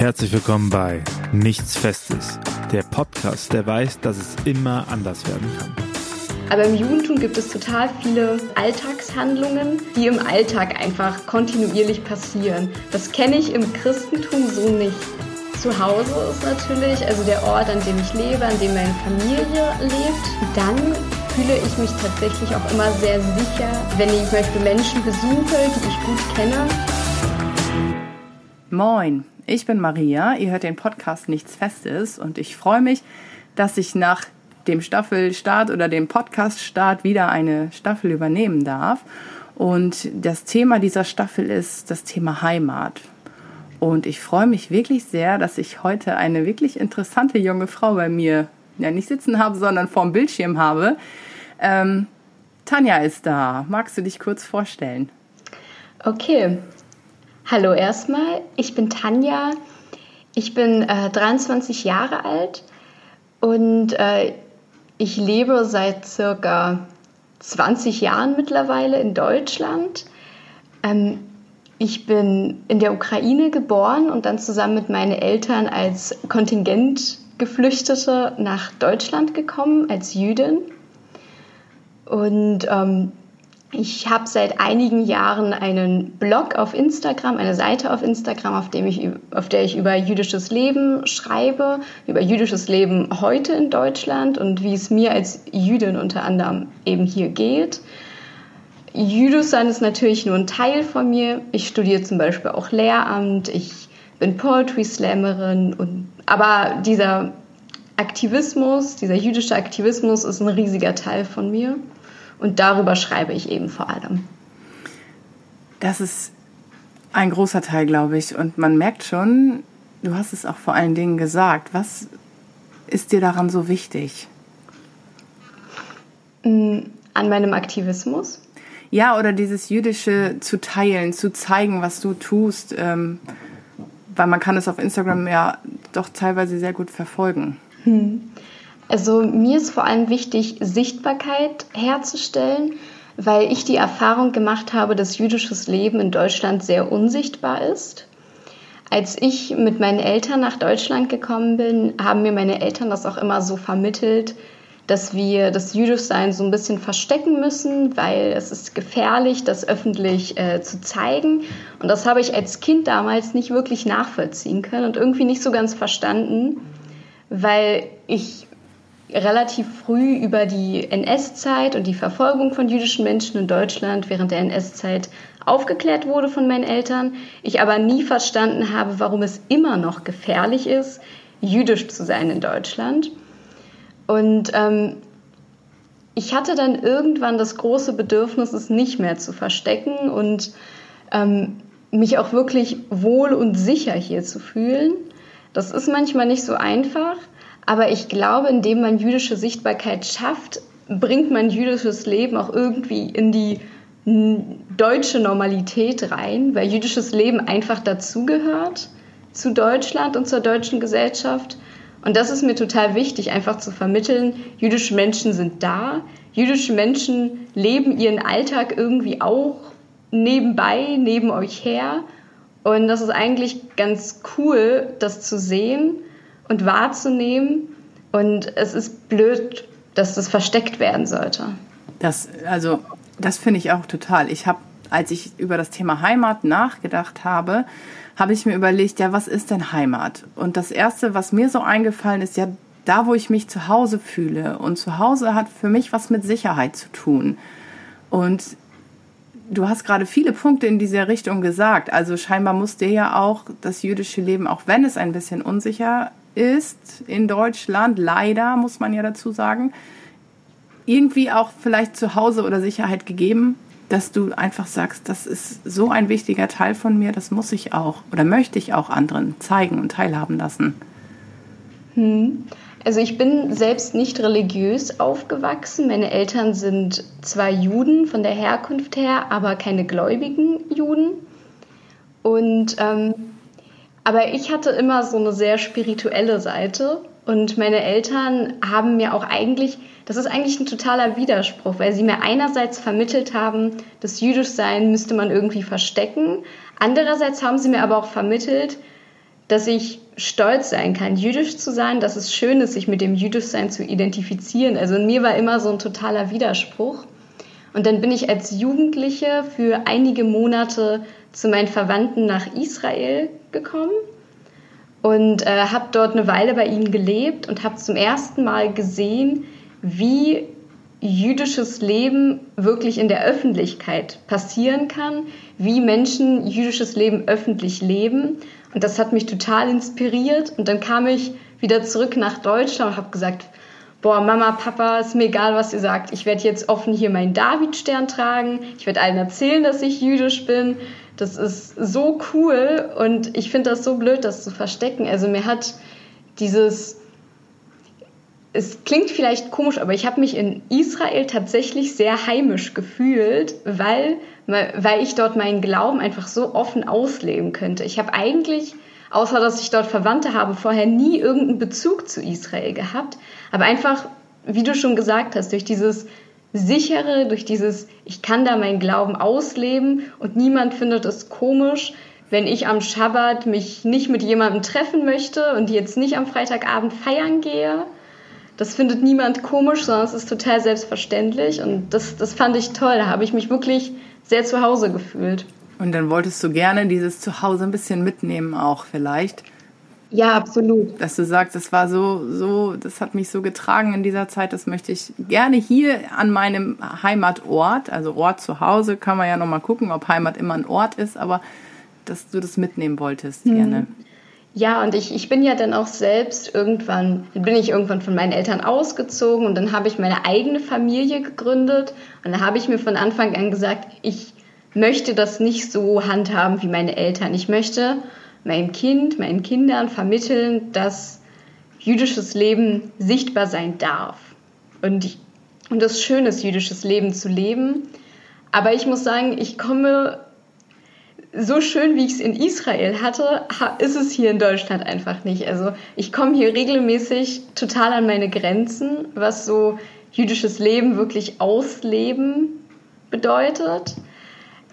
Herzlich willkommen bei Nichts Festes, der Podcast, der weiß, dass es immer anders werden kann. Aber im Judentum gibt es total viele Alltagshandlungen, die im Alltag einfach kontinuierlich passieren. Das kenne ich im Christentum so nicht. Zu Hause ist natürlich also der Ort, an dem ich lebe, an dem meine Familie lebt. Dann fühle ich mich tatsächlich auch immer sehr sicher, wenn ich zum Beispiel Menschen besuche, die ich gut kenne. Moin, ich bin Maria, ihr hört den Podcast Nichts Festes und ich freue mich, dass ich nach dem Staffelstart oder dem Podcaststart wieder eine Staffel übernehmen darf. Und das Thema dieser Staffel ist das Thema Heimat. Und ich freue mich wirklich sehr, dass ich heute eine wirklich interessante junge Frau bei mir ja nicht sitzen habe, sondern vorm Bildschirm habe. Ähm, Tanja ist da. Magst du dich kurz vorstellen? Okay. Hallo erstmal. Ich bin Tanja. Ich bin äh, 23 Jahre alt und äh, ich lebe seit circa 20 Jahren mittlerweile in Deutschland. Ähm, ich bin in der Ukraine geboren und dann zusammen mit meinen Eltern als Kontingentgeflüchtete nach Deutschland gekommen, als Jüdin. Und ähm, ich habe seit einigen Jahren einen Blog auf Instagram, eine Seite auf Instagram, auf, dem ich, auf der ich über jüdisches Leben schreibe, über jüdisches Leben heute in Deutschland und wie es mir als Jüdin unter anderem eben hier geht. Jüdisch sein ist natürlich nur ein Teil von mir. Ich studiere zum Beispiel auch Lehramt, ich bin Poetry Slammerin und aber dieser Aktivismus, dieser jüdische Aktivismus ist ein riesiger Teil von mir und darüber schreibe ich eben vor allem. Das ist ein großer Teil, glaube ich, und man merkt schon, du hast es auch vor allen Dingen gesagt. Was ist dir daran so wichtig? Mm, an meinem Aktivismus? Ja, oder dieses Jüdische zu teilen, zu zeigen, was du tust, ähm, weil man kann es auf Instagram ja doch teilweise sehr gut verfolgen. Hm. Also mir ist vor allem wichtig, Sichtbarkeit herzustellen, weil ich die Erfahrung gemacht habe, dass jüdisches Leben in Deutschland sehr unsichtbar ist. Als ich mit meinen Eltern nach Deutschland gekommen bin, haben mir meine Eltern das auch immer so vermittelt, dass wir das Jüdischsein so ein bisschen verstecken müssen, weil es ist gefährlich, das öffentlich äh, zu zeigen. Und das habe ich als Kind damals nicht wirklich nachvollziehen können und irgendwie nicht so ganz verstanden, weil ich relativ früh über die NS-Zeit und die Verfolgung von jüdischen Menschen in Deutschland während der NS-Zeit aufgeklärt wurde von meinen Eltern. Ich aber nie verstanden habe, warum es immer noch gefährlich ist, jüdisch zu sein in Deutschland. Und ähm, ich hatte dann irgendwann das große Bedürfnis, es nicht mehr zu verstecken und ähm, mich auch wirklich wohl und sicher hier zu fühlen. Das ist manchmal nicht so einfach, aber ich glaube, indem man jüdische Sichtbarkeit schafft, bringt man jüdisches Leben auch irgendwie in die deutsche Normalität rein, weil jüdisches Leben einfach dazugehört zu Deutschland und zur deutschen Gesellschaft. Und das ist mir total wichtig, einfach zu vermitteln, jüdische Menschen sind da, jüdische Menschen leben ihren Alltag irgendwie auch nebenbei, neben euch her. Und das ist eigentlich ganz cool, das zu sehen und wahrzunehmen. Und es ist blöd, dass das versteckt werden sollte. Das, also, das finde ich auch total. Ich habe, als ich über das Thema Heimat nachgedacht habe, habe ich mir überlegt, ja, was ist denn Heimat? Und das Erste, was mir so eingefallen ist, ja, da, wo ich mich zu Hause fühle. Und zu Hause hat für mich was mit Sicherheit zu tun. Und du hast gerade viele Punkte in dieser Richtung gesagt. Also scheinbar muss dir ja auch das jüdische Leben, auch wenn es ein bisschen unsicher ist in Deutschland, leider muss man ja dazu sagen, irgendwie auch vielleicht zu Hause oder Sicherheit gegeben dass du einfach sagst, das ist so ein wichtiger Teil von mir, das muss ich auch oder möchte ich auch anderen zeigen und teilhaben lassen? Hm. Also ich bin selbst nicht religiös aufgewachsen. Meine Eltern sind zwar Juden von der Herkunft her, aber keine gläubigen Juden. Und ähm, aber ich hatte immer so eine sehr spirituelle Seite und meine Eltern haben mir auch eigentlich das ist eigentlich ein totaler Widerspruch, weil sie mir einerseits vermittelt haben, das Jüdischsein müsste man irgendwie verstecken. Andererseits haben sie mir aber auch vermittelt, dass ich stolz sein kann, jüdisch zu sein, dass es schön ist, sich mit dem Jüdischsein zu identifizieren. Also in mir war immer so ein totaler Widerspruch. Und dann bin ich als Jugendliche für einige Monate zu meinen Verwandten nach Israel gekommen und äh, habe dort eine Weile bei ihnen gelebt und habe zum ersten Mal gesehen, wie jüdisches Leben wirklich in der Öffentlichkeit passieren kann, wie Menschen jüdisches Leben öffentlich leben. Und das hat mich total inspiriert. Und dann kam ich wieder zurück nach Deutschland und habe gesagt, boah, Mama, Papa, ist mir egal, was ihr sagt. Ich werde jetzt offen hier meinen Davidstern tragen. Ich werde allen erzählen, dass ich jüdisch bin. Das ist so cool und ich finde das so blöd, das zu verstecken. Also mir hat dieses, es klingt vielleicht komisch, aber ich habe mich in Israel tatsächlich sehr heimisch gefühlt, weil, weil ich dort meinen Glauben einfach so offen ausleben könnte. Ich habe eigentlich außer dass ich dort Verwandte habe, vorher nie irgendeinen Bezug zu Israel gehabt. Aber einfach, wie du schon gesagt hast, durch dieses sichere, durch dieses, ich kann da meinen Glauben ausleben und niemand findet es komisch, wenn ich am Schabbat mich nicht mit jemandem treffen möchte und jetzt nicht am Freitagabend feiern gehe. Das findet niemand komisch, sondern es ist total selbstverständlich und das, das fand ich toll. Da habe ich mich wirklich sehr zu Hause gefühlt. Und dann wolltest du gerne dieses Zuhause ein bisschen mitnehmen auch vielleicht. Ja, absolut. Dass du sagst, das war so, so, das hat mich so getragen in dieser Zeit, das möchte ich gerne hier an meinem Heimatort, also Ort zu Hause, kann man ja nochmal gucken, ob Heimat immer ein Ort ist, aber dass du das mitnehmen wolltest, mhm. gerne. Ja, und ich, ich bin ja dann auch selbst irgendwann, bin ich irgendwann von meinen Eltern ausgezogen und dann habe ich meine eigene Familie gegründet und da habe ich mir von Anfang an gesagt, ich möchte das nicht so handhaben wie meine Eltern. Ich möchte meinem Kind, meinen Kindern vermitteln, dass jüdisches Leben sichtbar sein darf. Und, und es schön ist, jüdisches Leben zu leben. Aber ich muss sagen, ich komme so schön, wie ich es in Israel hatte, ist es hier in Deutschland einfach nicht. Also ich komme hier regelmäßig total an meine Grenzen, was so jüdisches Leben wirklich ausleben bedeutet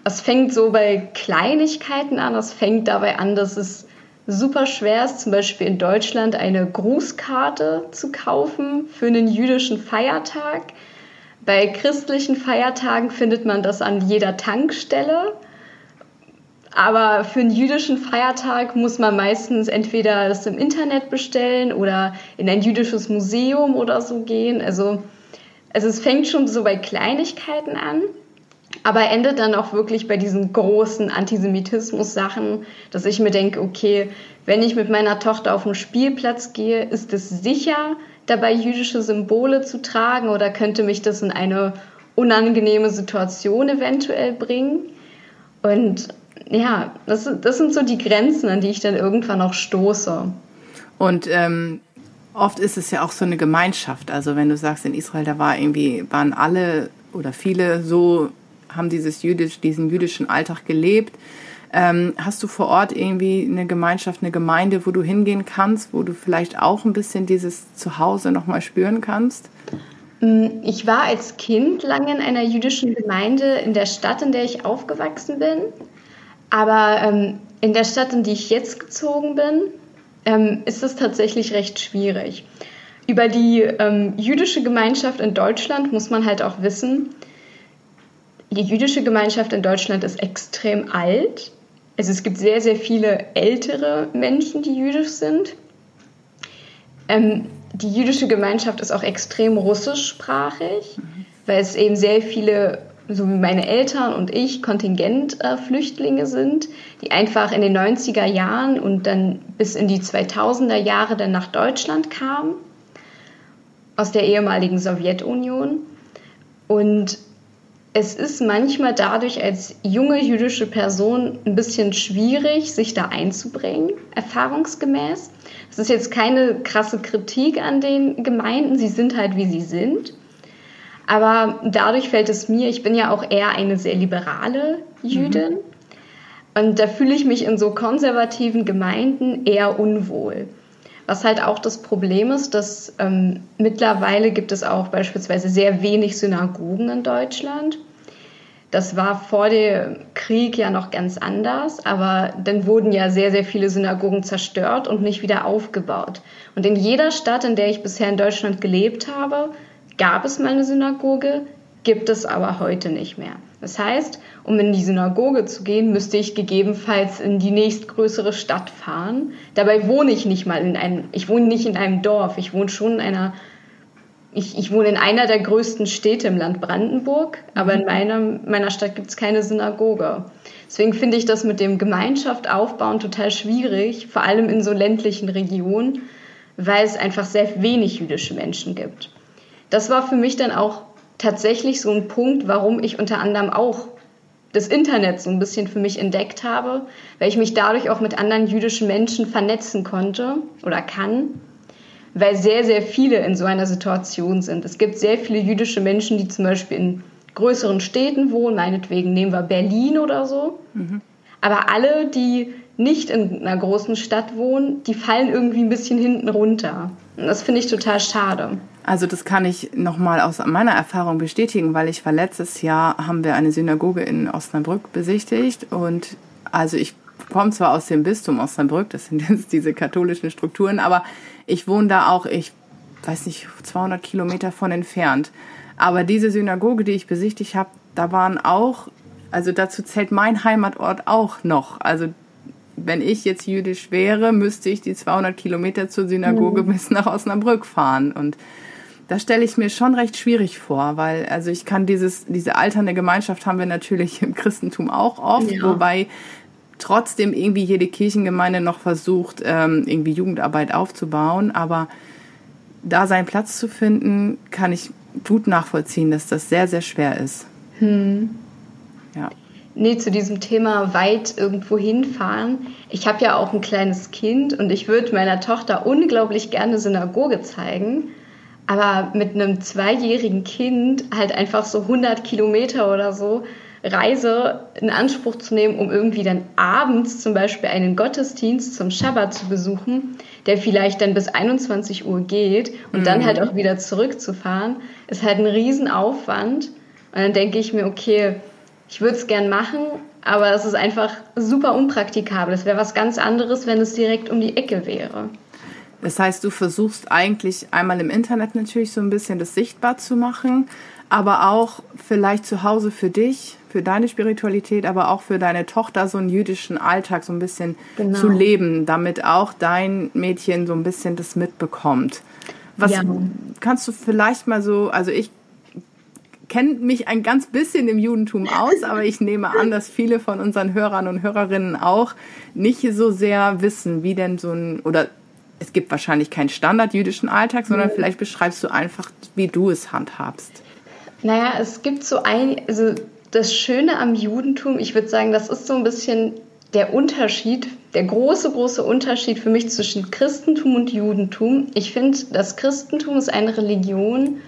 es fängt so bei Kleinigkeiten an. Es fängt dabei an, dass es super schwer ist, zum Beispiel in Deutschland eine Grußkarte zu kaufen für einen jüdischen Feiertag. Bei christlichen Feiertagen findet man das an jeder Tankstelle. Aber für einen jüdischen Feiertag muss man meistens entweder das im Internet bestellen oder in ein jüdisches Museum oder so gehen. Also, also es fängt schon so bei Kleinigkeiten an aber endet dann auch wirklich bei diesen großen Antisemitismus-Sachen, dass ich mir denke, okay, wenn ich mit meiner Tochter auf den Spielplatz gehe, ist es sicher, dabei jüdische Symbole zu tragen oder könnte mich das in eine unangenehme Situation eventuell bringen? Und ja, das, das sind so die Grenzen, an die ich dann irgendwann auch stoße. Und ähm, oft ist es ja auch so eine Gemeinschaft. Also wenn du sagst, in Israel, da war irgendwie, waren alle oder viele so haben dieses jüdisch, diesen jüdischen Alltag gelebt. Ähm, hast du vor Ort irgendwie eine Gemeinschaft, eine Gemeinde, wo du hingehen kannst, wo du vielleicht auch ein bisschen dieses Zuhause nochmal spüren kannst? Mm, ich war als Kind lange in einer jüdischen Gemeinde in der Stadt, in der ich aufgewachsen bin. Aber ähm, in der Stadt, in die ich jetzt gezogen bin, ähm, ist es tatsächlich recht schwierig. Über die ähm, jüdische Gemeinschaft in Deutschland muss man halt auch wissen, die jüdische Gemeinschaft in Deutschland ist extrem alt. Also es gibt sehr, sehr viele ältere Menschen, die jüdisch sind. Ähm, die jüdische Gemeinschaft ist auch extrem russischsprachig, mhm. weil es eben sehr viele, so wie meine Eltern und ich, Kontingentflüchtlinge äh, sind, die einfach in den 90er Jahren und dann bis in die 2000er Jahre dann nach Deutschland kamen, aus der ehemaligen Sowjetunion. Und es ist manchmal dadurch als junge jüdische Person ein bisschen schwierig, sich da einzubringen, erfahrungsgemäß. Es ist jetzt keine krasse Kritik an den Gemeinden, sie sind halt, wie sie sind. Aber dadurch fällt es mir, ich bin ja auch eher eine sehr liberale Jüdin. Mhm. Und da fühle ich mich in so konservativen Gemeinden eher unwohl. Was halt auch das Problem ist, dass ähm, mittlerweile gibt es auch beispielsweise sehr wenig Synagogen in Deutschland. Das war vor dem Krieg ja noch ganz anders, aber dann wurden ja sehr, sehr viele Synagogen zerstört und nicht wieder aufgebaut. Und in jeder Stadt, in der ich bisher in Deutschland gelebt habe, gab es mal eine Synagoge, gibt es aber heute nicht mehr. Das heißt, um in die Synagoge zu gehen, müsste ich gegebenenfalls in die nächstgrößere Stadt fahren. Dabei wohne ich nicht mal in einem, ich wohne nicht in einem Dorf, ich wohne schon in einer ich, ich wohne in einer der größten Städte im Land Brandenburg, aber in mhm. meiner, meiner Stadt gibt es keine Synagoge. Deswegen finde ich das mit dem Gemeinschaft aufbauen total schwierig, vor allem in so ländlichen Regionen, weil es einfach sehr wenig jüdische Menschen gibt. Das war für mich dann auch tatsächlich so ein Punkt, warum ich unter anderem auch das Internet so ein bisschen für mich entdeckt habe, weil ich mich dadurch auch mit anderen jüdischen Menschen vernetzen konnte oder kann weil sehr, sehr viele in so einer Situation sind. Es gibt sehr viele jüdische Menschen, die zum Beispiel in größeren Städten wohnen, meinetwegen nehmen wir Berlin oder so. Mhm. Aber alle, die nicht in einer großen Stadt wohnen, die fallen irgendwie ein bisschen hinten runter. Und das finde ich total schade. Also das kann ich nochmal aus meiner Erfahrung bestätigen, weil ich war letztes Jahr, haben wir eine Synagoge in Osnabrück besichtigt und also ich komme zwar aus dem Bistum Osnabrück, das sind jetzt diese katholischen Strukturen, aber ich wohne da auch, ich weiß nicht, 200 Kilometer von entfernt. Aber diese Synagoge, die ich besichtigt habe, da waren auch, also dazu zählt mein Heimatort auch noch. Also wenn ich jetzt jüdisch wäre, müsste ich die 200 Kilometer zur Synagoge mhm. bis nach Osnabrück fahren. Und das stelle ich mir schon recht schwierig vor, weil also ich kann dieses diese alternde Gemeinschaft haben wir natürlich im Christentum auch oft, ja. wobei trotzdem irgendwie jede Kirchengemeinde noch versucht, ähm, irgendwie Jugendarbeit aufzubauen. Aber da seinen Platz zu finden, kann ich gut nachvollziehen, dass das sehr, sehr schwer ist. Hm. Ja. Nee, zu diesem Thema weit irgendwo hinfahren. Ich habe ja auch ein kleines Kind und ich würde meiner Tochter unglaublich gerne Synagoge zeigen. Aber mit einem zweijährigen Kind halt einfach so 100 Kilometer oder so Reise in Anspruch zu nehmen, um irgendwie dann abends zum Beispiel einen Gottesdienst zum Schabbat zu besuchen, der vielleicht dann bis 21 Uhr geht und mhm. dann halt auch wieder zurückzufahren, ist halt ein Riesenaufwand. Und dann denke ich mir, okay, ich würde es gern machen, aber es ist einfach super unpraktikabel. Es wäre was ganz anderes, wenn es direkt um die Ecke wäre. Das heißt, du versuchst eigentlich einmal im Internet natürlich so ein bisschen das sichtbar zu machen, aber auch vielleicht zu Hause für dich für deine Spiritualität, aber auch für deine Tochter so einen jüdischen Alltag so ein bisschen genau. zu leben, damit auch dein Mädchen so ein bisschen das mitbekommt. Was ja. kannst du vielleicht mal so, also ich kenne mich ein ganz bisschen im Judentum aus, aber ich nehme an, dass viele von unseren Hörern und Hörerinnen auch nicht so sehr wissen, wie denn so ein, oder es gibt wahrscheinlich keinen Standard jüdischen Alltag, sondern vielleicht beschreibst du einfach, wie du es handhabst. Naja, es gibt so ein, also das Schöne am Judentum, ich würde sagen, das ist so ein bisschen der Unterschied, der große, große Unterschied für mich zwischen Christentum und Judentum. Ich finde, das Christentum ist eine Religion,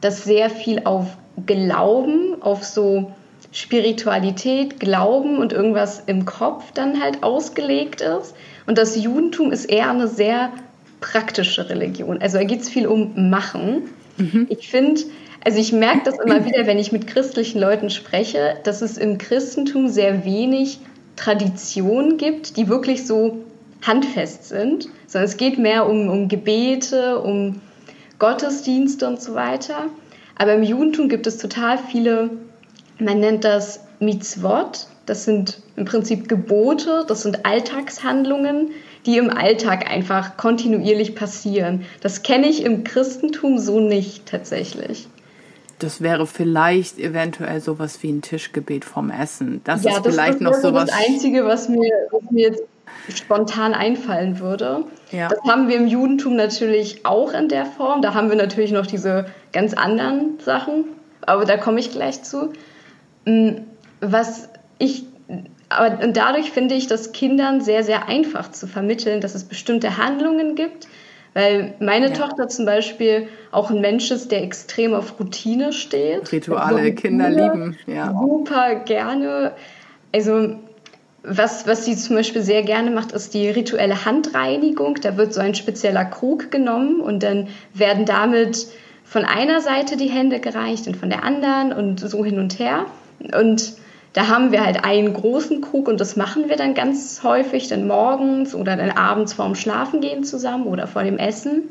das sehr viel auf Glauben, auf so Spiritualität, Glauben und irgendwas im Kopf dann halt ausgelegt ist. Und das Judentum ist eher eine sehr praktische Religion. Also da geht es viel um Machen. Mhm. Ich finde, also ich merke das immer wieder, wenn ich mit christlichen Leuten spreche, dass es im Christentum sehr wenig Traditionen gibt, die wirklich so handfest sind, sondern es geht mehr um, um Gebete, um Gottesdienste und so weiter. Aber im Judentum gibt es total viele, man nennt das Mitzvot, das sind im Prinzip Gebote, das sind Alltagshandlungen, die im Alltag einfach kontinuierlich passieren. Das kenne ich im Christentum so nicht tatsächlich das wäre vielleicht eventuell sowas wie ein Tischgebet vom Essen. Das ja, ist das vielleicht noch sowas. Das Einzige, was mir, was mir jetzt spontan einfallen würde. Ja. Das haben wir im Judentum natürlich auch in der Form. Da haben wir natürlich noch diese ganz anderen Sachen, aber da komme ich gleich zu. Mm, was ich, aber dadurch finde ich das Kindern sehr, sehr einfach zu vermitteln, dass es bestimmte Handlungen gibt, weil meine ja. Tochter zum Beispiel auch ein Mensch ist, der extrem auf Routine steht. Rituale, also Kinder lieben, ja. Super gerne. Also was, was sie zum Beispiel sehr gerne macht, ist die rituelle Handreinigung. Da wird so ein spezieller Krug genommen und dann werden damit von einer Seite die Hände gereicht und von der anderen und so hin und her. Und da haben wir halt einen großen Krug und das machen wir dann ganz häufig, dann morgens oder dann abends vorm Schlafengehen zusammen oder vor dem Essen.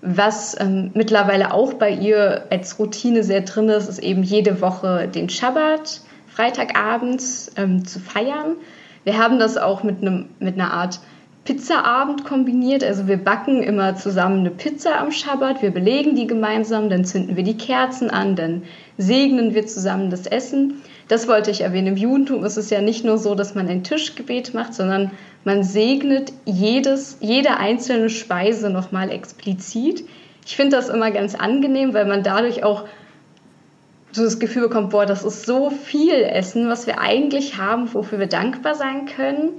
Was ähm, mittlerweile auch bei ihr als Routine sehr drin ist, ist eben jede Woche den Schabbat, Freitagabends ähm, zu feiern. Wir haben das auch mit, einem, mit einer Art Pizzaabend kombiniert. Also wir backen immer zusammen eine Pizza am Schabbat, wir belegen die gemeinsam, dann zünden wir die Kerzen an, dann segnen wir zusammen das Essen. Das wollte ich erwähnen. Im Judentum ist es ja nicht nur so, dass man ein Tischgebet macht, sondern man segnet jedes, jede einzelne Speise nochmal explizit. Ich finde das immer ganz angenehm, weil man dadurch auch so das Gefühl bekommt, boah, das ist so viel Essen, was wir eigentlich haben, wofür wir dankbar sein können.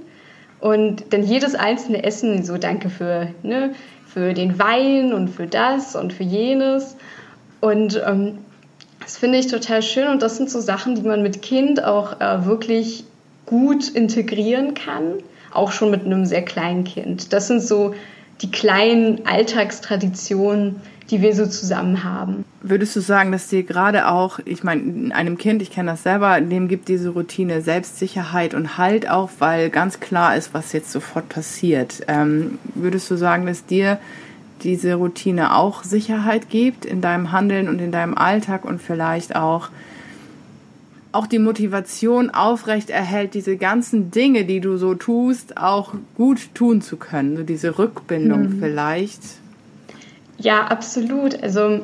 Und dann jedes einzelne Essen, so danke für, ne, für den Wein und für das und für jenes. Und ähm, das finde ich total schön und das sind so Sachen, die man mit Kind auch äh, wirklich gut integrieren kann, auch schon mit einem sehr kleinen Kind. Das sind so die kleinen Alltagstraditionen, die wir so zusammen haben. Würdest du sagen, dass dir gerade auch, ich meine, einem Kind, ich kenne das selber, dem gibt diese Routine Selbstsicherheit und Halt auch, weil ganz klar ist, was jetzt sofort passiert. Ähm, würdest du sagen, dass dir diese Routine auch Sicherheit gibt in deinem Handeln und in deinem Alltag und vielleicht auch auch die Motivation aufrecht erhält, diese ganzen Dinge, die du so tust, auch gut tun zu können. So diese Rückbindung mhm. vielleicht. Ja, absolut. Also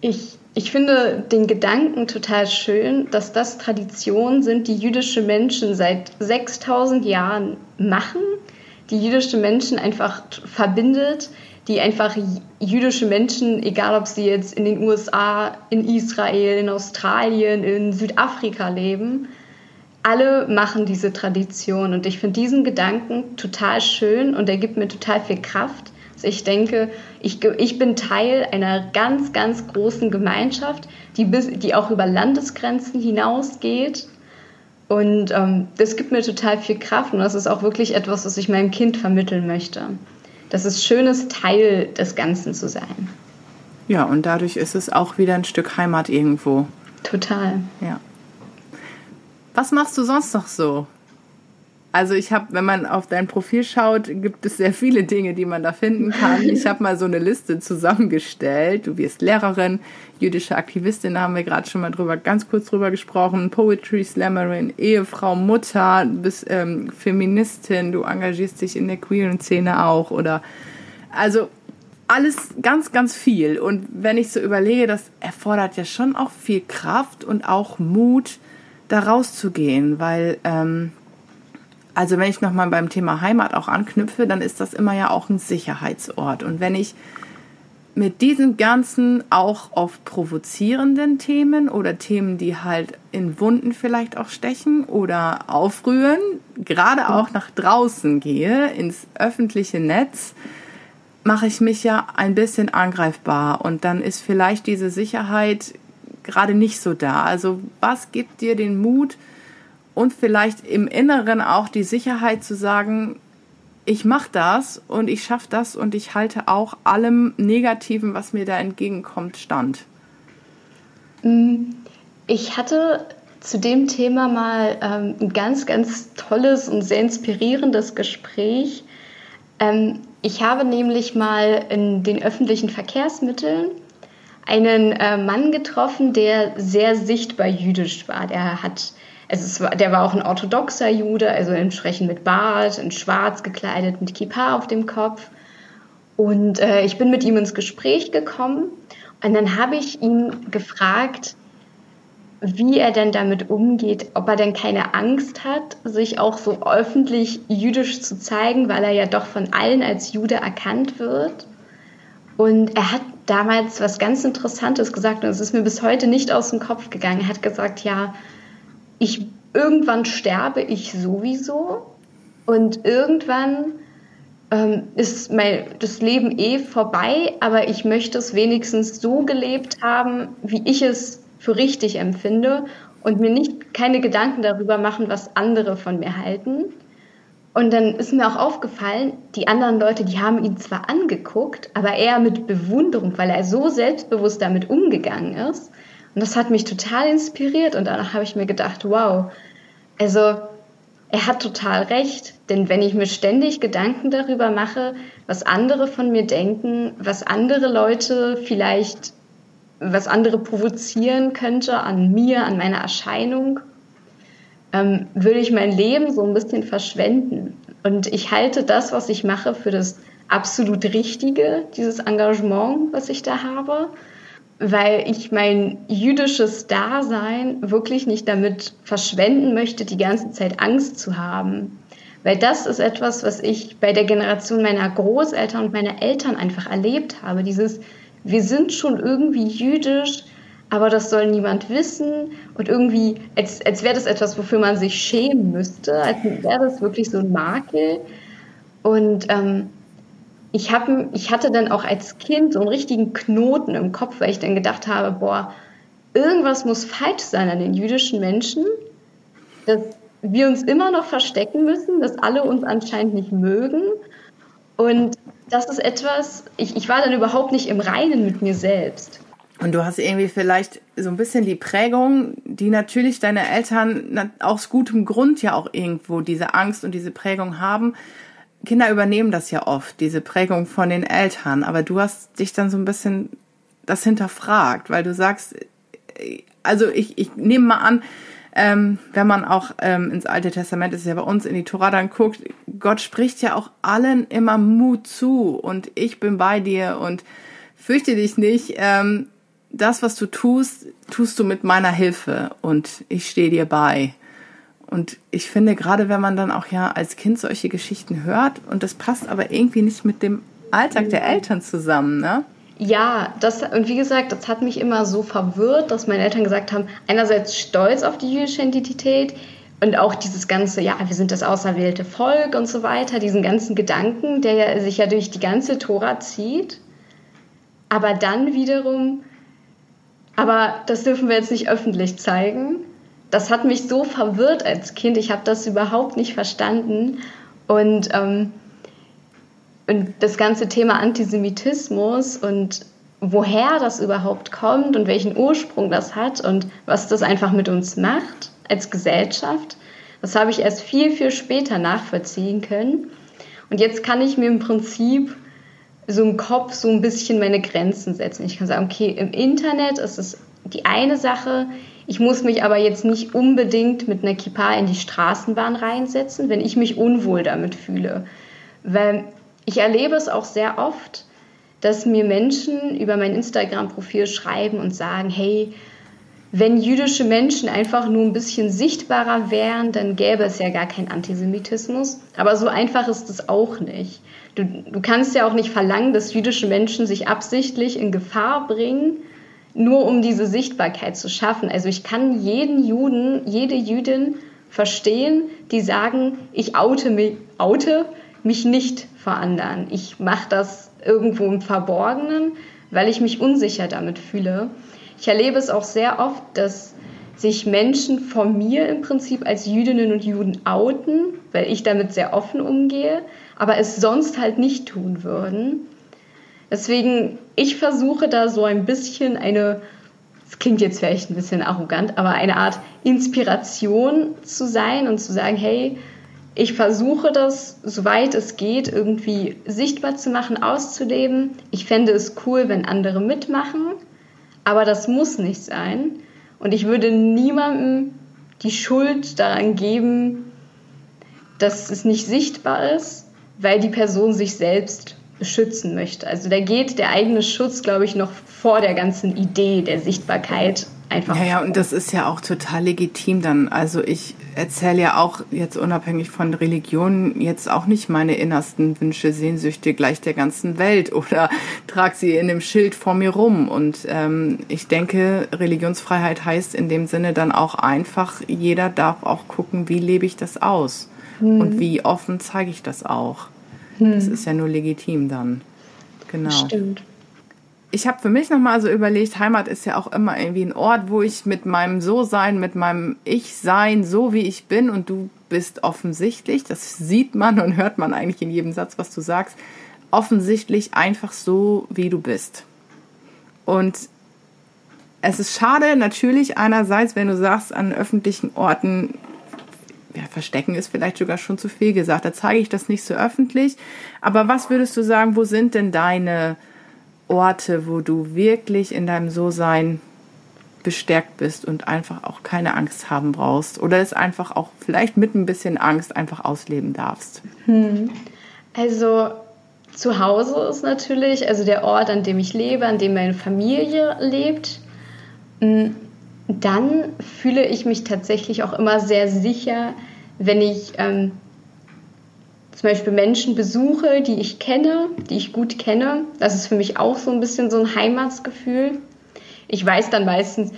ich, ich finde den Gedanken total schön, dass das Traditionen sind, die jüdische Menschen seit 6000 Jahren machen, die jüdische Menschen einfach verbindet, die einfach jüdische Menschen, egal ob sie jetzt in den USA, in Israel, in Australien, in Südafrika leben, alle machen diese Tradition. Und ich finde diesen Gedanken total schön und er gibt mir total viel Kraft ich denke, ich, ich bin Teil einer ganz, ganz großen Gemeinschaft, die, bis, die auch über Landesgrenzen hinausgeht. Und ähm, das gibt mir total viel Kraft und das ist auch wirklich etwas, was ich meinem Kind vermitteln möchte. Das ist schönes Teil des Ganzen zu sein. Ja, und dadurch ist es auch wieder ein Stück Heimat irgendwo. Total. Ja. Was machst du sonst noch so? Also ich habe, wenn man auf dein Profil schaut, gibt es sehr viele Dinge, die man da finden kann. Ich habe mal so eine Liste zusammengestellt. Du wirst Lehrerin, jüdische Aktivistin, da haben wir gerade schon mal drüber, ganz kurz drüber gesprochen. Poetry Slammerin, Ehefrau, Mutter, bist ähm, Feministin, du engagierst dich in der queeren Szene auch oder also alles ganz, ganz viel. Und wenn ich so überlege, das erfordert ja schon auch viel Kraft und auch Mut, da rauszugehen, weil ähm, also wenn ich nochmal beim Thema Heimat auch anknüpfe, dann ist das immer ja auch ein Sicherheitsort. Und wenn ich mit diesen ganzen auch oft provozierenden Themen oder Themen, die halt in Wunden vielleicht auch stechen oder aufrühren, gerade auch nach draußen gehe, ins öffentliche Netz, mache ich mich ja ein bisschen angreifbar und dann ist vielleicht diese Sicherheit gerade nicht so da. Also was gibt dir den Mut, und vielleicht im Inneren auch die Sicherheit zu sagen, ich mache das und ich schaffe das und ich halte auch allem Negativen, was mir da entgegenkommt, stand. Mm, ich hatte zu dem Thema mal ähm, ein ganz, ganz tolles und sehr inspirierendes Gespräch. Ähm, ich habe nämlich mal in den öffentlichen Verkehrsmitteln einen äh, Mann getroffen, der sehr sichtbar jüdisch war. Der hat es war, der war auch ein orthodoxer Jude, also entsprechend mit Bart, in schwarz gekleidet, mit Kippa auf dem Kopf. Und äh, ich bin mit ihm ins Gespräch gekommen und dann habe ich ihn gefragt, wie er denn damit umgeht, ob er denn keine Angst hat, sich auch so öffentlich jüdisch zu zeigen, weil er ja doch von allen als Jude erkannt wird. Und er hat damals was ganz Interessantes gesagt und es ist mir bis heute nicht aus dem Kopf gegangen. Er hat gesagt, ja, ich irgendwann sterbe ich sowieso und irgendwann ähm, ist mein, das Leben eh vorbei, aber ich möchte es wenigstens so gelebt haben, wie ich es für richtig empfinde und mir nicht keine Gedanken darüber machen, was andere von mir halten. Und dann ist mir auch aufgefallen, die anderen Leute, die haben ihn zwar angeguckt, aber eher mit Bewunderung, weil er so selbstbewusst damit umgegangen ist. Und das hat mich total inspiriert und danach habe ich mir gedacht, wow, also er hat total recht, denn wenn ich mir ständig Gedanken darüber mache, was andere von mir denken, was andere Leute vielleicht, was andere provozieren könnte an mir, an meiner Erscheinung, ähm, würde ich mein Leben so ein bisschen verschwenden. Und ich halte das, was ich mache, für das absolut Richtige, dieses Engagement, was ich da habe weil ich mein jüdisches Dasein wirklich nicht damit verschwenden möchte, die ganze Zeit Angst zu haben. Weil das ist etwas, was ich bei der Generation meiner Großeltern und meiner Eltern einfach erlebt habe. Dieses, wir sind schon irgendwie jüdisch, aber das soll niemand wissen. Und irgendwie, als, als wäre das etwas, wofür man sich schämen müsste, als wäre das wirklich so ein Makel. Und ähm, ich, hab, ich hatte dann auch als Kind so einen richtigen Knoten im Kopf, weil ich dann gedacht habe, boah, irgendwas muss falsch sein an den jüdischen Menschen, dass wir uns immer noch verstecken müssen, dass alle uns anscheinend nicht mögen. Und das ist etwas, ich, ich war dann überhaupt nicht im Reinen mit mir selbst. Und du hast irgendwie vielleicht so ein bisschen die Prägung, die natürlich deine Eltern aus gutem Grund ja auch irgendwo diese Angst und diese Prägung haben, Kinder übernehmen das ja oft, diese Prägung von den Eltern, aber du hast dich dann so ein bisschen das hinterfragt, weil du sagst, also ich, ich nehme mal an, ähm, wenn man auch ähm, ins Alte Testament ist ja bei uns in die Tora dann guckt, Gott spricht ja auch allen immer Mut zu und ich bin bei dir und fürchte dich nicht. Ähm, das, was du tust, tust du mit meiner Hilfe und ich stehe dir bei. Und ich finde, gerade wenn man dann auch ja als Kind solche Geschichten hört und das passt aber irgendwie nicht mit dem Alltag der Eltern zusammen, ne? Ja, das, und wie gesagt, das hat mich immer so verwirrt, dass meine Eltern gesagt haben, einerseits stolz auf die jüdische Identität und auch dieses ganze, ja, wir sind das auserwählte Volk und so weiter, diesen ganzen Gedanken, der sich ja durch die ganze Tora zieht. Aber dann wiederum, aber das dürfen wir jetzt nicht öffentlich zeigen, das hat mich so verwirrt als Kind. Ich habe das überhaupt nicht verstanden. Und, ähm, und das ganze Thema Antisemitismus und woher das überhaupt kommt und welchen Ursprung das hat und was das einfach mit uns macht als Gesellschaft, das habe ich erst viel, viel später nachvollziehen können. Und jetzt kann ich mir im Prinzip so im Kopf so ein bisschen meine Grenzen setzen. Ich kann sagen, okay, im Internet ist es die eine Sache, ich muss mich aber jetzt nicht unbedingt mit einer Kippa in die Straßenbahn reinsetzen, wenn ich mich unwohl damit fühle. Weil ich erlebe es auch sehr oft, dass mir Menschen über mein Instagram-Profil schreiben und sagen, hey, wenn jüdische Menschen einfach nur ein bisschen sichtbarer wären, dann gäbe es ja gar keinen Antisemitismus. Aber so einfach ist es auch nicht. Du, du kannst ja auch nicht verlangen, dass jüdische Menschen sich absichtlich in Gefahr bringen, nur um diese Sichtbarkeit zu schaffen. Also ich kann jeden Juden, jede Jüdin verstehen, die sagen, ich oute mich, oute mich nicht vor anderen. Ich mache das irgendwo im Verborgenen, weil ich mich unsicher damit fühle. Ich erlebe es auch sehr oft, dass sich Menschen von mir im Prinzip als Jüdinnen und Juden outen, weil ich damit sehr offen umgehe, aber es sonst halt nicht tun würden. Deswegen, ich versuche da so ein bisschen eine, das klingt jetzt vielleicht ein bisschen arrogant, aber eine Art Inspiration zu sein und zu sagen, hey, ich versuche das, soweit es geht, irgendwie sichtbar zu machen, auszuleben. Ich fände es cool, wenn andere mitmachen, aber das muss nicht sein. Und ich würde niemandem die Schuld daran geben, dass es nicht sichtbar ist, weil die Person sich selbst beschützen möchte. Also da geht der eigene Schutz, glaube ich, noch vor der ganzen Idee der Sichtbarkeit einfach. Ja, ja, und das ist ja auch total legitim dann. Also ich erzähle ja auch jetzt unabhängig von Religion jetzt auch nicht meine innersten Wünsche, Sehnsüchte gleich der ganzen Welt oder trage sie in dem Schild vor mir rum. Und ähm, ich denke, Religionsfreiheit heißt in dem Sinne dann auch einfach, jeder darf auch gucken, wie lebe ich das aus hm. und wie offen zeige ich das auch. Hm. Das ist ja nur legitim dann. Genau. Stimmt. Ich habe für mich nochmal so überlegt, Heimat ist ja auch immer irgendwie ein Ort, wo ich mit meinem So-Sein, mit meinem Ich-Sein, so wie ich bin und du bist offensichtlich, das sieht man und hört man eigentlich in jedem Satz, was du sagst, offensichtlich einfach so, wie du bist. Und es ist schade natürlich einerseits, wenn du sagst, an öffentlichen Orten, ja, verstecken ist vielleicht sogar schon zu viel gesagt, da zeige ich das nicht so öffentlich. Aber was würdest du sagen, wo sind denn deine Orte, wo du wirklich in deinem So-Sein bestärkt bist und einfach auch keine Angst haben brauchst oder es einfach auch vielleicht mit ein bisschen Angst einfach ausleben darfst? Hm. Also zu Hause ist natürlich, also der Ort, an dem ich lebe, an dem meine Familie lebt. Hm, dann fühle ich mich tatsächlich auch immer sehr sicher, wenn ich ähm, zum Beispiel Menschen besuche, die ich kenne, die ich gut kenne. Das ist für mich auch so ein bisschen so ein Heimatsgefühl. Ich weiß dann meistens,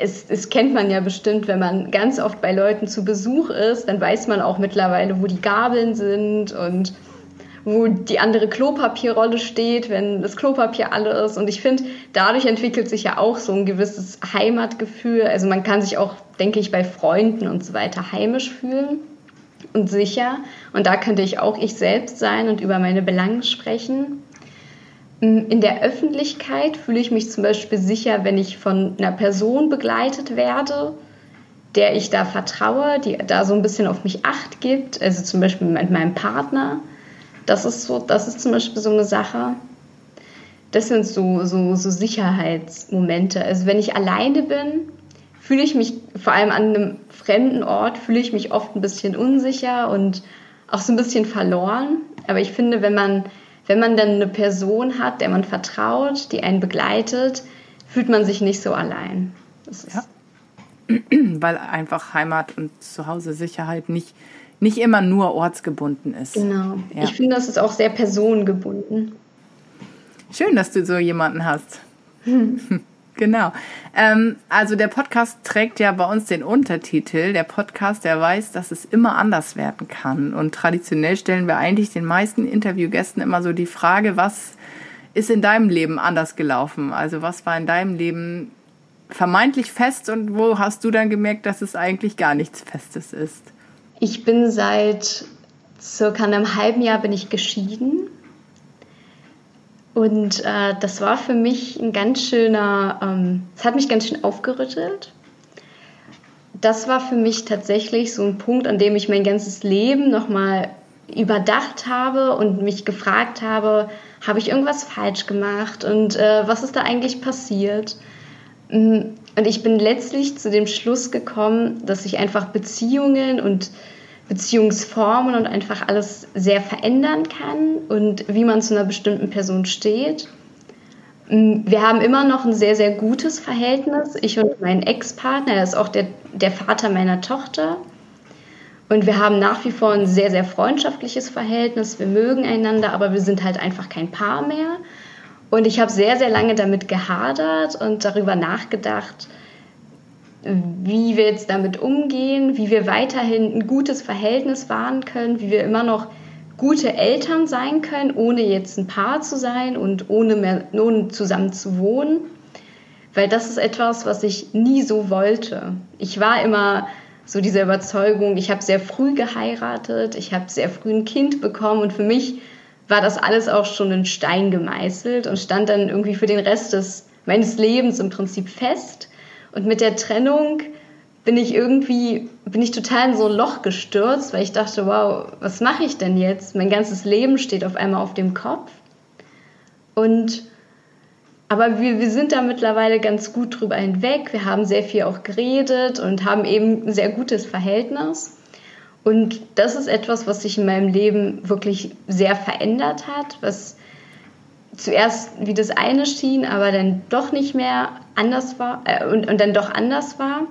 es, es, kennt man ja bestimmt, wenn man ganz oft bei Leuten zu Besuch ist, dann weiß man auch mittlerweile, wo die Gabeln sind und wo die andere Klopapierrolle steht, wenn das Klopapier alle ist. Und ich finde, dadurch entwickelt sich ja auch so ein gewisses Heimatgefühl. Also man kann sich auch, denke ich, bei Freunden und so weiter heimisch fühlen und sicher. Und da könnte ich auch ich selbst sein und über meine Belange sprechen. In der Öffentlichkeit fühle ich mich zum Beispiel sicher, wenn ich von einer Person begleitet werde, der ich da vertraue, die da so ein bisschen auf mich Acht gibt, also zum Beispiel mit meinem Partner. Das ist so, das ist zum Beispiel so eine Sache. Das sind so, so, so Sicherheitsmomente. Also wenn ich alleine bin, fühle ich mich vor allem an einem fremden Ort, fühle ich mich oft ein bisschen unsicher und auch so ein bisschen verloren. Aber ich finde, wenn man wenn man dann eine Person hat, der man vertraut, die einen begleitet, fühlt man sich nicht so allein. ja. Weil einfach Heimat und Zuhause Sicherheit nicht, nicht immer nur ortsgebunden ist. Genau. Ja. Ich finde, das ist auch sehr personengebunden. Schön, dass du so jemanden hast. Genau. Ähm, also der Podcast trägt ja bei uns den Untertitel. Der Podcast, der weiß, dass es immer anders werden kann. Und traditionell stellen wir eigentlich den meisten Interviewgästen immer so die Frage, was ist in deinem Leben anders gelaufen? Also was war in deinem Leben vermeintlich fest und wo hast du dann gemerkt, dass es eigentlich gar nichts Festes ist? Ich bin seit circa einem halben Jahr bin ich geschieden und äh, das war für mich ein ganz schöner, ähm, es ähm, hat mich ganz schön aufgerüttelt. Das war für mich tatsächlich so ein Punkt, an dem ich mein ganzes Leben nochmal überdacht habe und mich gefragt habe, habe ich irgendwas falsch gemacht und äh, was ist da eigentlich passiert? Mm, und ich bin letztlich zu dem Schluss gekommen, dass ich einfach Beziehungen und Beziehungsformen und einfach alles sehr verändern kann und wie man zu einer bestimmten Person steht. Wir haben immer noch ein sehr, sehr gutes Verhältnis. Ich und mein Ex-Partner, er ist auch der, der Vater meiner Tochter. Und wir haben nach wie vor ein sehr, sehr freundschaftliches Verhältnis. Wir mögen einander, aber wir sind halt einfach kein Paar mehr. Und ich habe sehr, sehr lange damit gehadert und darüber nachgedacht, wie wir jetzt damit umgehen, wie wir weiterhin ein gutes Verhältnis wahren können, wie wir immer noch gute Eltern sein können, ohne jetzt ein Paar zu sein und ohne mehr ohne zusammen zu wohnen. Weil das ist etwas, was ich nie so wollte. Ich war immer so diese Überzeugung, ich habe sehr früh geheiratet, ich habe sehr früh ein Kind bekommen und für mich war das alles auch schon in Stein gemeißelt und stand dann irgendwie für den Rest des, meines Lebens im Prinzip fest. Und mit der Trennung bin ich irgendwie, bin ich total in so ein Loch gestürzt, weil ich dachte, wow, was mache ich denn jetzt? Mein ganzes Leben steht auf einmal auf dem Kopf. Und aber wir, wir sind da mittlerweile ganz gut drüber hinweg. Wir haben sehr viel auch geredet und haben eben ein sehr gutes Verhältnis. Und das ist etwas, was sich in meinem Leben wirklich sehr verändert hat, was zuerst wie das eine schien, aber dann doch nicht mehr anders war äh, und, und dann doch anders war.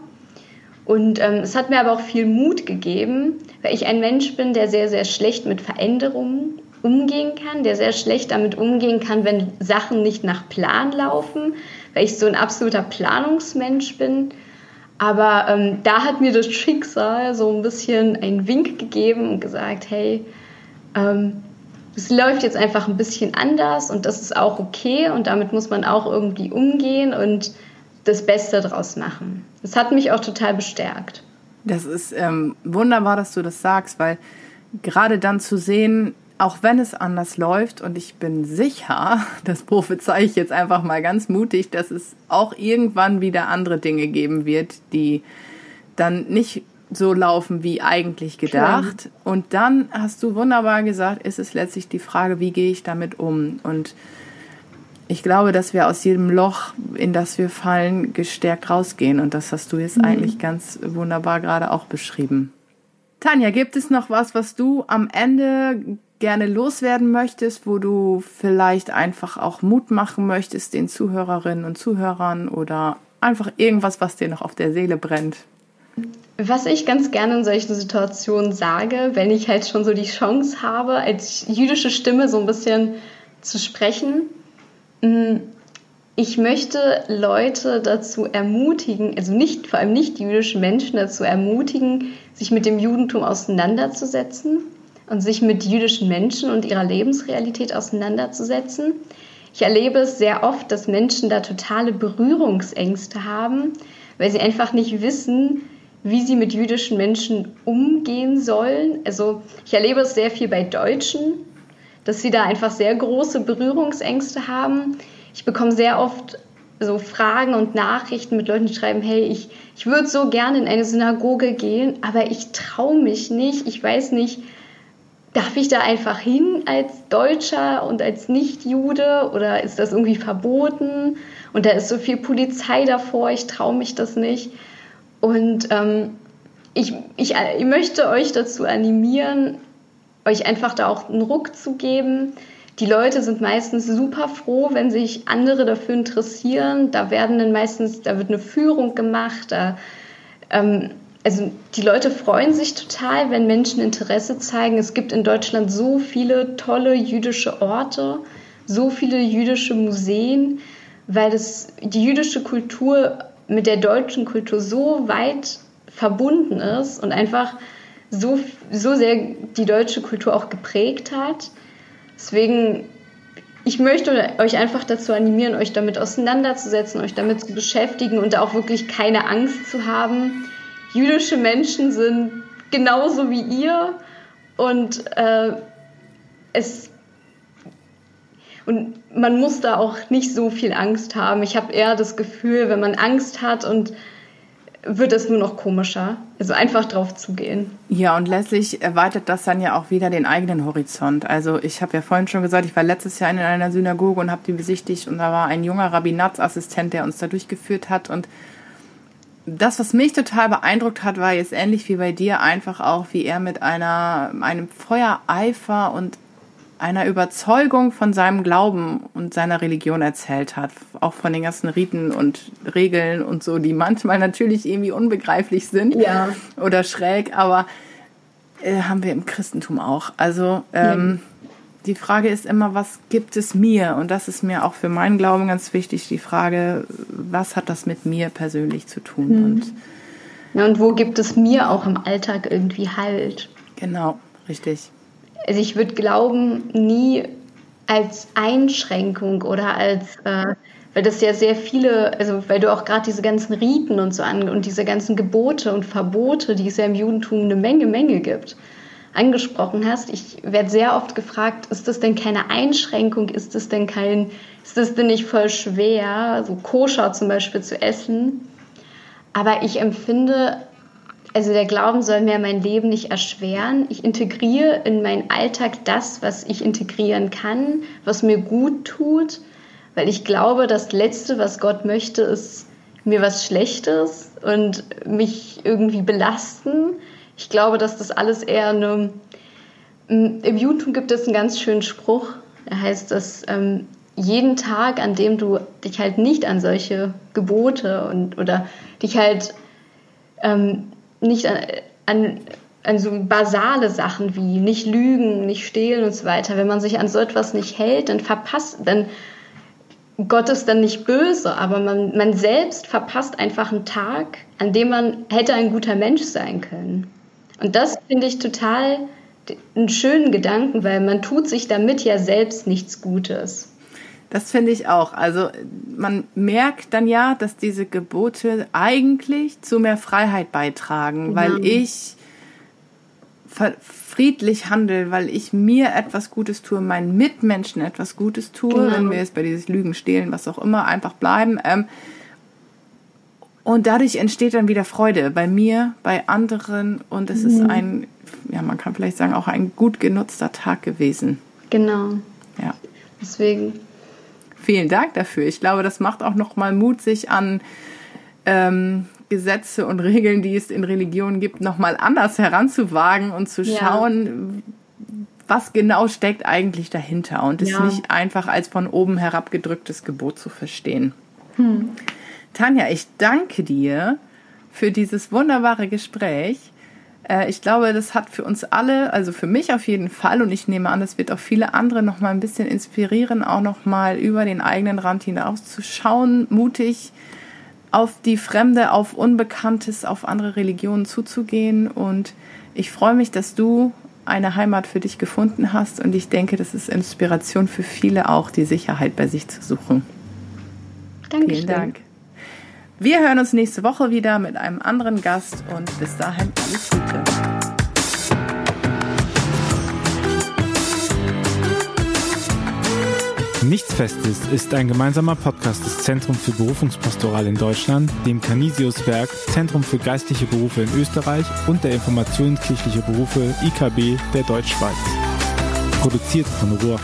Und ähm, es hat mir aber auch viel Mut gegeben, weil ich ein Mensch bin, der sehr, sehr schlecht mit Veränderungen umgehen kann, der sehr schlecht damit umgehen kann, wenn Sachen nicht nach Plan laufen, weil ich so ein absoluter Planungsmensch bin. Aber ähm, da hat mir das Schicksal so ein bisschen einen Wink gegeben und gesagt, hey, ähm, es läuft jetzt einfach ein bisschen anders und das ist auch okay und damit muss man auch irgendwie umgehen und das Beste draus machen. Das hat mich auch total bestärkt. Das ist ähm, wunderbar, dass du das sagst, weil gerade dann zu sehen, auch wenn es anders läuft und ich bin sicher, das prophezei ich jetzt einfach mal ganz mutig, dass es auch irgendwann wieder andere Dinge geben wird, die dann nicht so laufen wie eigentlich gedacht. Klar. Und dann hast du wunderbar gesagt, ist es letztlich die Frage, wie gehe ich damit um? Und ich glaube, dass wir aus jedem Loch, in das wir fallen, gestärkt rausgehen. Und das hast du jetzt mhm. eigentlich ganz wunderbar gerade auch beschrieben. Tanja, gibt es noch was, was du am Ende gerne loswerden möchtest, wo du vielleicht einfach auch Mut machen möchtest den Zuhörerinnen und Zuhörern oder einfach irgendwas, was dir noch auf der Seele brennt? Was ich ganz gerne in solchen Situationen sage, wenn ich halt schon so die Chance habe, als jüdische Stimme so ein bisschen zu sprechen, mm, ich möchte Leute dazu ermutigen, also nicht, vor allem nicht jüdische Menschen dazu ermutigen, sich mit dem Judentum auseinanderzusetzen und sich mit jüdischen Menschen und ihrer Lebensrealität auseinanderzusetzen. Ich erlebe es sehr oft, dass Menschen da totale Berührungsängste haben, weil sie einfach nicht wissen, wie sie mit jüdischen Menschen umgehen sollen. Also ich erlebe es sehr viel bei Deutschen, dass sie da einfach sehr große Berührungsängste haben. Ich bekomme sehr oft so Fragen und Nachrichten mit Leuten, die schreiben, hey, ich, ich würde so gerne in eine Synagoge gehen, aber ich traue mich nicht. Ich weiß nicht, darf ich da einfach hin als Deutscher und als Nicht-Jude oder ist das irgendwie verboten? Und da ist so viel Polizei davor, ich traue mich das nicht. Und ähm, ich, ich, ich möchte euch dazu animieren, euch einfach da auch einen Ruck zu geben. Die Leute sind meistens super froh, wenn sich andere dafür interessieren. Da werden dann meistens, da wird eine Führung gemacht. Da, ähm, also die Leute freuen sich total, wenn Menschen Interesse zeigen. Es gibt in Deutschland so viele tolle jüdische Orte, so viele jüdische Museen, weil das, die jüdische Kultur mit der deutschen Kultur so weit verbunden ist und einfach so, so sehr die deutsche Kultur auch geprägt hat. Deswegen, ich möchte euch einfach dazu animieren, euch damit auseinanderzusetzen, euch damit zu beschäftigen und auch wirklich keine Angst zu haben. Jüdische Menschen sind genauso wie ihr und äh, es und man muss da auch nicht so viel Angst haben. Ich habe eher das Gefühl, wenn man Angst hat und wird es nur noch komischer. Also einfach drauf zugehen. Ja, und letztlich erweitert das dann ja auch wieder den eigenen Horizont. Also ich habe ja vorhin schon gesagt, ich war letztes Jahr in einer Synagoge und habe die besichtigt und da war ein junger Rabbinatsassistent, der uns da durchgeführt hat und das, was mich total beeindruckt hat, war jetzt ähnlich wie bei dir einfach auch, wie er mit einer, einem Feuereifer und einer Überzeugung von seinem Glauben und seiner Religion erzählt hat. Auch von den ganzen Riten und Regeln und so, die manchmal natürlich irgendwie unbegreiflich sind ja. oder schräg, aber äh, haben wir im Christentum auch. Also ähm, ja. Die Frage ist immer, was gibt es mir? Und das ist mir auch für meinen Glauben ganz wichtig, die Frage, was hat das mit mir persönlich zu tun? Mhm. Und, ja, und wo gibt es mir auch im Alltag irgendwie Halt? Genau, richtig also ich würde Glauben nie als Einschränkung oder als, äh, weil das ja sehr viele, also weil du auch gerade diese ganzen Riten und so an und diese ganzen Gebote und Verbote, die es ja im Judentum eine Menge, Menge gibt, angesprochen hast. Ich werde sehr oft gefragt, ist das denn keine Einschränkung? Ist das denn kein, ist das denn nicht voll schwer, so koscher zum Beispiel zu essen? Aber ich empfinde also der Glauben soll mir mein Leben nicht erschweren. Ich integriere in meinen Alltag das, was ich integrieren kann, was mir gut tut, weil ich glaube, das Letzte, was Gott möchte, ist mir was Schlechtes und mich irgendwie belasten. Ich glaube, dass das alles eher eine... Im Judentum gibt es einen ganz schönen Spruch, der heißt, dass ähm, jeden Tag, an dem du dich halt nicht an solche Gebote und oder dich halt ähm, nicht an, an, an so basale Sachen wie nicht lügen, nicht stehlen und so weiter. Wenn man sich an so etwas nicht hält, dann verpasst, dann Gott ist dann nicht böse, aber man, man selbst verpasst einfach einen Tag, an dem man hätte ein guter Mensch sein können. Und das finde ich total einen schönen Gedanken, weil man tut sich damit ja selbst nichts Gutes. Das finde ich auch. Also man merkt dann ja, dass diese Gebote eigentlich zu mehr Freiheit beitragen, weil ich friedlich handle, weil ich mir etwas Gutes tue, meinen Mitmenschen etwas Gutes tue, genau. wenn wir jetzt bei dieses Lügen, Stehlen, was auch immer, einfach bleiben. Ähm, und dadurch entsteht dann wieder Freude bei mir, bei anderen und es mhm. ist ein, ja, man kann vielleicht sagen, auch ein gut genutzter Tag gewesen. Genau. Ja. Deswegen. Vielen Dank dafür. Ich glaube, das macht auch nochmal Mut, sich an ähm, Gesetze und Regeln, die es in Religionen gibt, nochmal anders heranzuwagen und zu schauen, ja. was genau steckt eigentlich dahinter und es ja. nicht einfach als von oben herabgedrücktes Gebot zu verstehen. Hm. Tanja, ich danke dir für dieses wunderbare Gespräch. Äh, ich glaube, das hat für uns alle, also für mich auf jeden Fall, und ich nehme an, das wird auch viele andere noch mal ein bisschen inspirieren, auch noch mal über den eigenen Rand hinaus zu schauen, mutig auf die Fremde, auf Unbekanntes, auf andere Religionen zuzugehen. Und ich freue mich, dass du eine Heimat für dich gefunden hast. Und ich denke, das ist Inspiration für viele auch, die Sicherheit bei sich zu suchen. Dankeschön. Vielen Dank. Wir hören uns nächste Woche wieder mit einem anderen Gast und bis dahin alles Gute. Nichts Festes ist ein gemeinsamer Podcast des Zentrums für Berufungspastoral in Deutschland, dem Canisiuswerk, Zentrum für geistliche Berufe in Österreich und der Informationskirchliche Berufe IKB der Deutschschweiz. Produziert von Ruach.